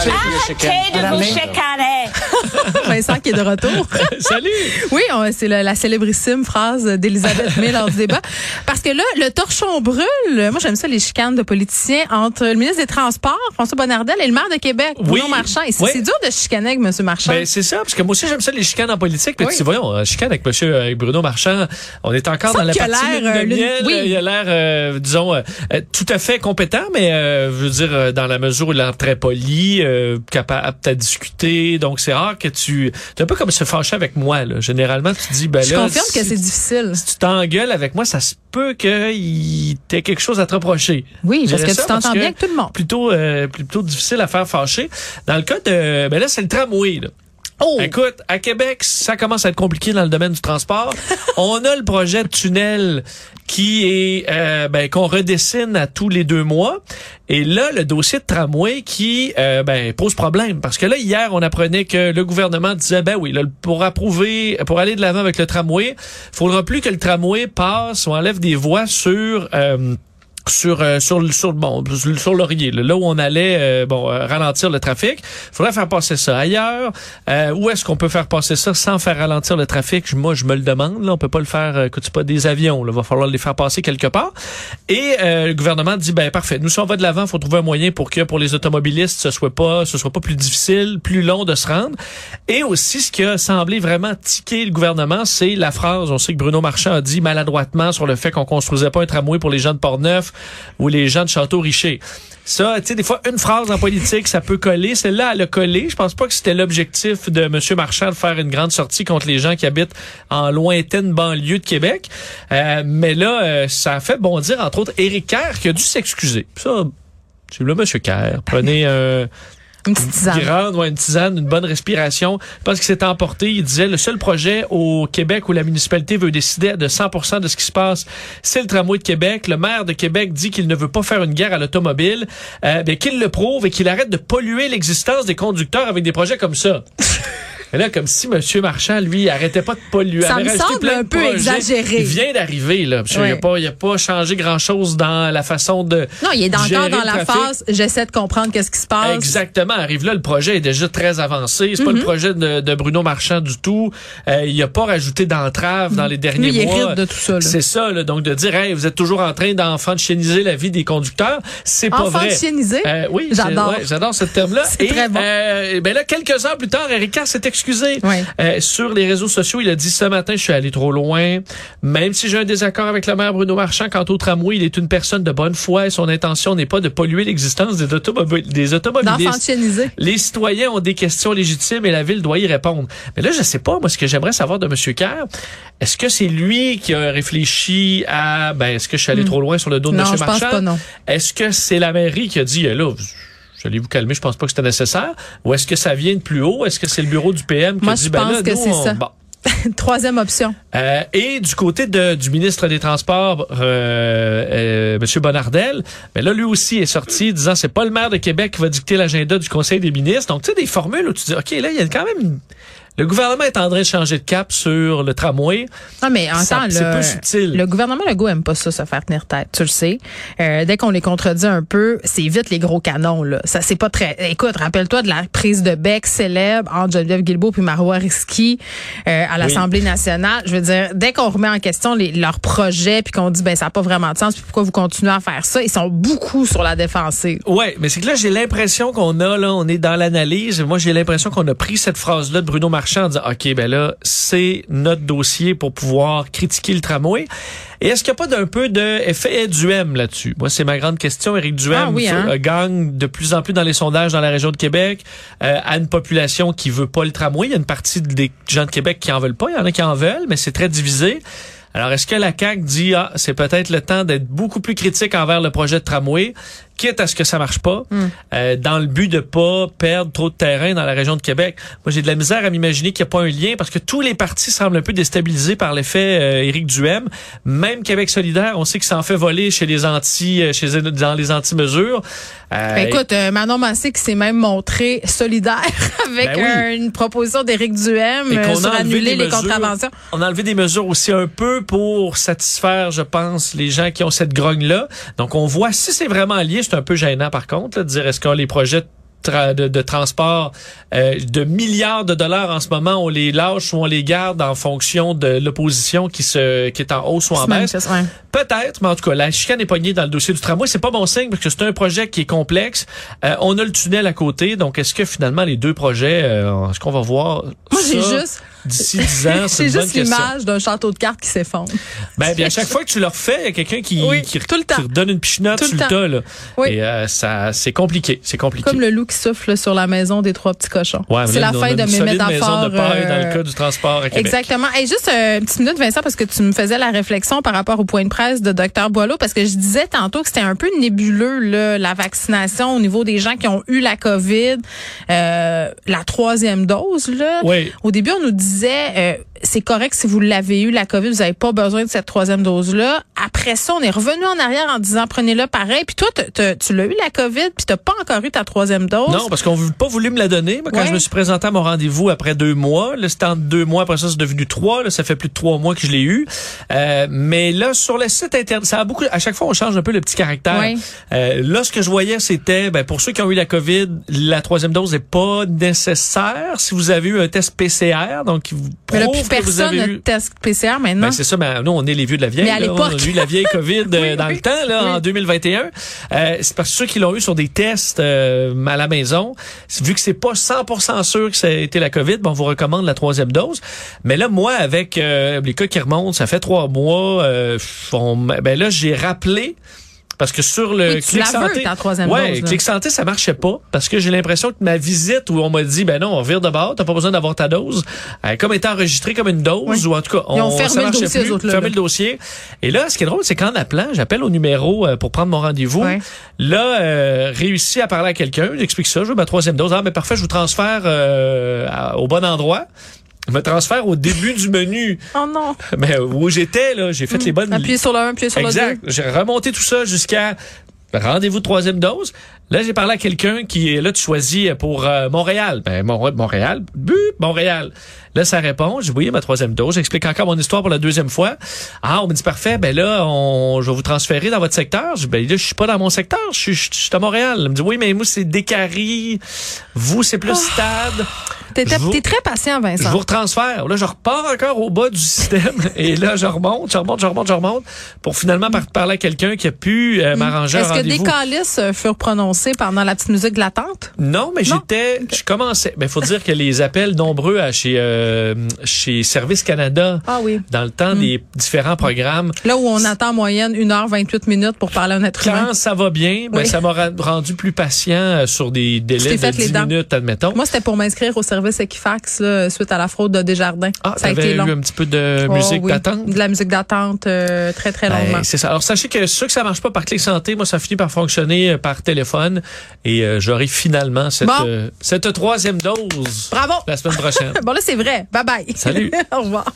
Arrêtez de vous chicaner. Vincent qui est de retour. Salut! Oui, c'est la célébrissime phrase d'Elisabeth May lors du débat. Parce que là, le torchon brûle. Moi, j'aime ça, les chicanes de politiciens entre le ministre des Transports, François Bonnardel, et le maire de Québec, Bruno Oui. Marchand. Et c'est Oui. dur de chicaner avec M. Marchand. Ben, c'est ça, parce que moi aussi, j'aime ça, les chicanes en politique. Mais Oui. tu voyons, euh, chicane avec monsieur avec Bruno Marchand, on est encore dans la partie de euh, miel. oui. Euh, Il a l'air, euh, disons, euh, euh, tout à fait compétent, mais euh, je veux dire, euh, dans la mesure où il a l'air très poli, euh, capable à discuter. Donc, c'est rare que tu... C'est un peu comme se fâcher avec moi, là. Généralement, tu dis, ben je là... confirme que c'est difficile. Si tu t'engueules avec moi, ça se peut qu'il t'ait quelque chose à te reprocher. Oui, Je parce que tu t'entends que bien avec tout le monde. Plutôt, euh, plutôt difficile à faire fâcher. Dans le cas de... Ben là, c'est le tramway, là. Oh! Écoute, à Québec, ça commence à être compliqué dans le domaine du transport. On a le projet de tunnel qui est euh, ben, qu'on redessine à tous les deux mois. Et là, le dossier de tramway qui euh, ben, pose problème. Parce que là, hier, on apprenait que le gouvernement disait, ben oui, là, pour approuver, pour aller de l'avant avec le tramway, faudra plus que le tramway passe ou enlève des voies sur... euh, sur euh, sur sur bon sur, là, où on allait euh, bon euh, ralentir le trafic. Faudrait faire passer ça ailleurs. Euh, où est-ce qu'on peut faire passer ça sans faire ralentir le trafic? Moi je me le demande là. On peut pas le faire écoute, c'est pas des avions là. Va falloir les faire passer quelque part. Et le gouvernement dit ben parfait. Nous si on va de l'avant faut trouver un moyen pour que pour les automobilistes ce soit pas ce soit pas plus difficile plus long de se rendre. Et aussi ce qui a semblé vraiment tiquer le gouvernement c'est la phrase on sait que Bruno Marchand a dit maladroitement sur le fait qu'on construisait pas un tramway pour les gens de Portneuf ou les gens de Château-Richer. Ça, tu sais, des fois, une phrase en politique, ça peut coller. Celle-là, elle a collé. Je pense pas que c'était l'objectif de M. Marchand de faire une grande sortie contre les gens qui habitent en lointaine banlieue de Québec. Euh, mais là, euh, ça a fait bondir, entre autres, Éric Kerr, qui a dû s'excuser. Ça, c'est là, M. Kerr. Prenez un... Une petite tisane. Grande, ouais, une tisane, une bonne respiration. Parce qu'il s'est emporté. Il disait, le seul projet au Québec où la municipalité veut décider de 100 de ce qui se passe, c'est le tramway de Québec. Le maire de Québec dit qu'il ne veut pas faire une guerre à l'automobile, euh, bien, qu'il le prouve et qu'il arrête de polluer l'existence des conducteurs avec des projets comme ça. Et là, comme si M. Marchand, lui, arrêtait pas de polluer. Ça me semble un peu projets. exagéré. Il vient d'arriver, là. Parce qu'il Ouais. a pas, il pas changé grand-chose dans la façon de Non, il est encore dans la phase, j'essaie de comprendre qu'est-ce qui se passe. Exactement. Arrive là, le projet est déjà très avancé. C'est pas Mhm. le projet de, de Bruno Marchand du tout. Euh, il a pas rajouté d'entrave dans les derniers Lui, il mois. de tout ça. C'est ça, là. donc de dire, hey, vous êtes toujours en train d'enfantiniser la vie des conducteurs, c'est pas vrai. Euh, oui, J'adore. ouais, j'adore ce terme-là. C'est très bon. euh, ben là, quelques heures plus tard, Eric Carr s'est excusé Ouais. Euh, sur les réseaux sociaux. Il a dit ce matin, je suis allé trop loin. Même si j'ai un désaccord avec le maire Bruno Marchand quant au tramway, il est une personne de bonne foi et son intention n'est pas de polluer l'existence des, automobiles, des automobilistes. Les citoyens ont des questions légitimes et la ville doit y répondre. Mais là, je sais pas, moi, ce que j'aimerais savoir de M. Kerr, est-ce que c'est lui qui a réfléchi à, ben, est-ce que je suis allé trop loin sur le dos de Non, M. je pense Marchand? pas, non. Est-ce que c'est la mairie qui a dit, eh là, j'allais vous calmer, je pense pas que c'était nécessaire? Ou est-ce que ça vient de plus haut? Est-ce que c'est le bureau du PM qui Moi, a dit, je ben pense là, que c'est on- ça. bon. Troisième option. Euh, et du côté de, du ministre des Transports, euh, euh, M. Bonnardel, ben là, lui aussi est sorti disant c'est pas le maire de Québec qui va dicter l'agenda du Conseil des ministres. Donc, tu sais, des formules où tu dis, OK, là, il y a quand même... Le gouvernement est en train de changer de cap sur le tramway. Non, mais en temps, c'est le, peu subtil. le gouvernement Legault aime pas ça, se faire tenir tête, tu le sais. Euh, dès qu'on les contredit un peu, c'est vite les gros canons, là. Ça, c'est pas très... Écoute, rappelle-toi de la prise de bec célèbre entre Geneviève Guilbeault puis Marois Risky euh, à l'Assemblée nationale. Je veux dire, dès qu'on remet en question les, leurs projets puis qu'on dit, ben ça n'a pas vraiment de sens, puis pourquoi vous continuez à faire ça, ils sont beaucoup sur la défensive. Ouais, mais c'est que là, j'ai l'impression qu'on a, là, on est dans l'analyse. Moi, j'ai l'impression qu'on a pris cette phrase-là de Bruno Marchand en disant, OK, ben là, c'est notre dossier pour pouvoir critiquer le tramway. Et est-ce qu'il n'y a pas d'un peu d'effet Duhem là-dessus? Moi, c'est ma grande question. Éric Duhem Ah oui, hein? euh, gagne de plus en plus dans les sondages dans la région de Québec euh, à une population qui veut pas le tramway. Il y a une partie des gens de Québec qui en veulent pas. Il y en a qui en veulent, mais c'est très divisé. Alors, est-ce que la CAQ dit, ah, c'est peut-être le temps d'être beaucoup plus critique envers le projet de tramway, quitte à ce que ça marche pas, euh, dans le but de pas perdre trop de terrain dans la région de Québec? Moi, j'ai de la misère à m'imaginer qu'il n'y a pas un lien, parce que tous les partis semblent un peu déstabilisés par l'effet euh, Éric Duhem. Même Québec solidaire, on sait que ça en fait voler chez les anti, euh, chez dans les anti-mesures. Euh, Ben, écoute, euh, Manon Massé qui s'est même montré solidaire avec Ben oui. une proposition d'Éric Duhem Et euh, qu'on sur annuler les mesures. contraventions. On a enlevé des mesures aussi un peu pour satisfaire, je pense, les gens qui ont cette grogne-là. Donc, on voit, si c'est vraiment lié, c'est un peu gênant par contre, là, de dire est-ce que les projets de, de transport euh, de milliards de dollars en ce moment, on les lâche ou on les garde en fonction de l'opposition qui se qui est en hausse ou en Se baisse? ouais. Peut-être, mais en tout cas, la chicane est pognée dans le dossier du tramway. C'est pas bon signe parce que c'est un projet qui est complexe. Euh, on a le tunnel à côté, donc est-ce que finalement les deux projets, euh, est-ce qu'on va voir Moi, j'ai juste, d'ici 10 ans C'est juste l'image d'un château de cartes qui s'effondre. Ben, bien, à chaque fois que tu le refais, il y a quelqu'un qui, Oui, qui, tout le temps. qui redonne une pichenote Tout sur le tas. Là. Oui. Et euh, ça, c'est compliqué. C'est compliqué. Comme le loup qui souffle sur la maison des trois petits cochons. Ouais, c'est la fin de mes métaphores. de paille dans le euh, cas du transport à Québec. Exactement. Et juste euh, une petite minute, Vincent, parce que tu me faisais la réflexion par rapport au point de presse de Dr Boileau, parce que je disais tantôt que c'était un peu nébuleux là, la vaccination au niveau des gens qui ont eu la COVID, euh, la troisième dose. Là. Oui. Au début, on nous disait euh, c'est correct si vous l'avez eu la COVID, vous n'avez pas besoin de cette troisième dose-là. Après ça, on est revenu en arrière en disant prenez-le pareil. Puis toi, tu l'as eu la COVID, puis t'as pas encore eu ta troisième dose. Non, parce qu'on n'a pas voulu me la donner. Moi, quand Ouais. je me suis présenté à mon rendez-vous après deux mois, là, c'était en deux mois, après ça, c'est devenu trois. Là, ça fait plus de trois mois que je l'ai eu. Euh, mais là, sur le site internet, ça a beaucoup. À chaque fois, on change un peu le petit caractère. Ouais. Euh, là, ce que je voyais, c'était, ben, pour ceux qui ont eu la COVID, la troisième dose n'est pas nécessaire si vous avez eu un test PCR, donc qui vous prouve que vous personne avez eu. test PCR maintenant. Ben, c'est ça, mais nous, on est les vieux de la vieille. Mais à là. On a eu la vieille COVID euh, Oui, dans oui. le temps, là, Oui. en 2021. Euh, c'est parce que ceux qui l'ont eu sur des tests euh, à la maison, vu que c'est pas 100% sûr que ça a été la COVID, ben, on vous recommande la troisième dose. Mais là, moi, avec euh, les cas qui remontent, ça fait trois mois, euh, on- ben là, j'ai rappelé parce que sur le Oui, tu Clic la veux, Santé, ta troisième ouais, dose. Clic Santé, ça marchait pas parce que j'ai l'impression que ma visite où on m'a dit ben non, on vire de bord, t'as pas besoin d'avoir ta dose, elle comme été enregistrée comme une dose Oui. ou en tout cas, Ils ont on, fermé ça le marchait dossier, plus, autres, fermé le dossier. Et là, ce qui est drôle, c'est qu'en appelant, j'appelle au numéro euh, pour prendre mon rendez-vous. Là, euh, réussi à parler à quelqu'un, j'explique ça, je veux ma troisième dose. Ah, mais parfait, je vous transfère euh, à- au bon endroit. Je me transfère au début du menu. Oh non. Mais où j'étais, là, j'ai fait les bonnes Appuyez sur le 1, appuyez sur Exact. J'ai remonté tout ça jusqu'à rendez-vous de troisième dose. Là, j'ai parlé à quelqu'un qui est là, tu choisis pour euh, Montréal. Ben, Mon- Montréal, but, Montréal. Là, ça répond. J'ai oui, ma troisième dose. J'explique encore mon histoire pour la deuxième fois. Ah, on me dit parfait. Ben là, on, je vais vous transférer dans votre secteur. Je dis, ben là, je suis pas dans mon secteur. Je suis, je suis à Montréal. Elle me dit oui, mais moi, c'est Décarie. Vous, c'est plus stade. T'es Je très patient, Je Vincent. vous retransfère. Là, je repars encore au bas du système. et là, je remonte, je remonte, je remonte, je remonte pour finalement par- parler à quelqu'un qui a pu euh, m'arranger que des calices euh, furent prononcés pendant la petite musique de l'attente? Non, mais j'étais, je commençais. Mais faut dire que les appels nombreux à chez euh, chez Service Canada Ah oui. dans le temps des différents programmes. Là où on attend en moyenne 1h28 minutes pour parler à un être humain. Quand ça va bien, ben, Oui. ça m'a rendu plus patient euh, sur des délais de fait les 10 dents. minutes, admettons. Moi, c'était pour m'inscrire au service Equifax là, suite à la fraude de Desjardins. ah, ça a été eu un petit peu de Oh, musique oui. d'attente? De la musique d'attente euh, très, très longuement. Ben, c'est ça. Alors sachez que ceux que ça marche pas par clé santé, moi ça par fonctionner euh, par téléphone et euh, j'aurai finalement cette Bon. euh, cette troisième dose Bravo! la semaine prochaine. Bon, là, c'est vrai. Bye bye. Salut. Au revoir.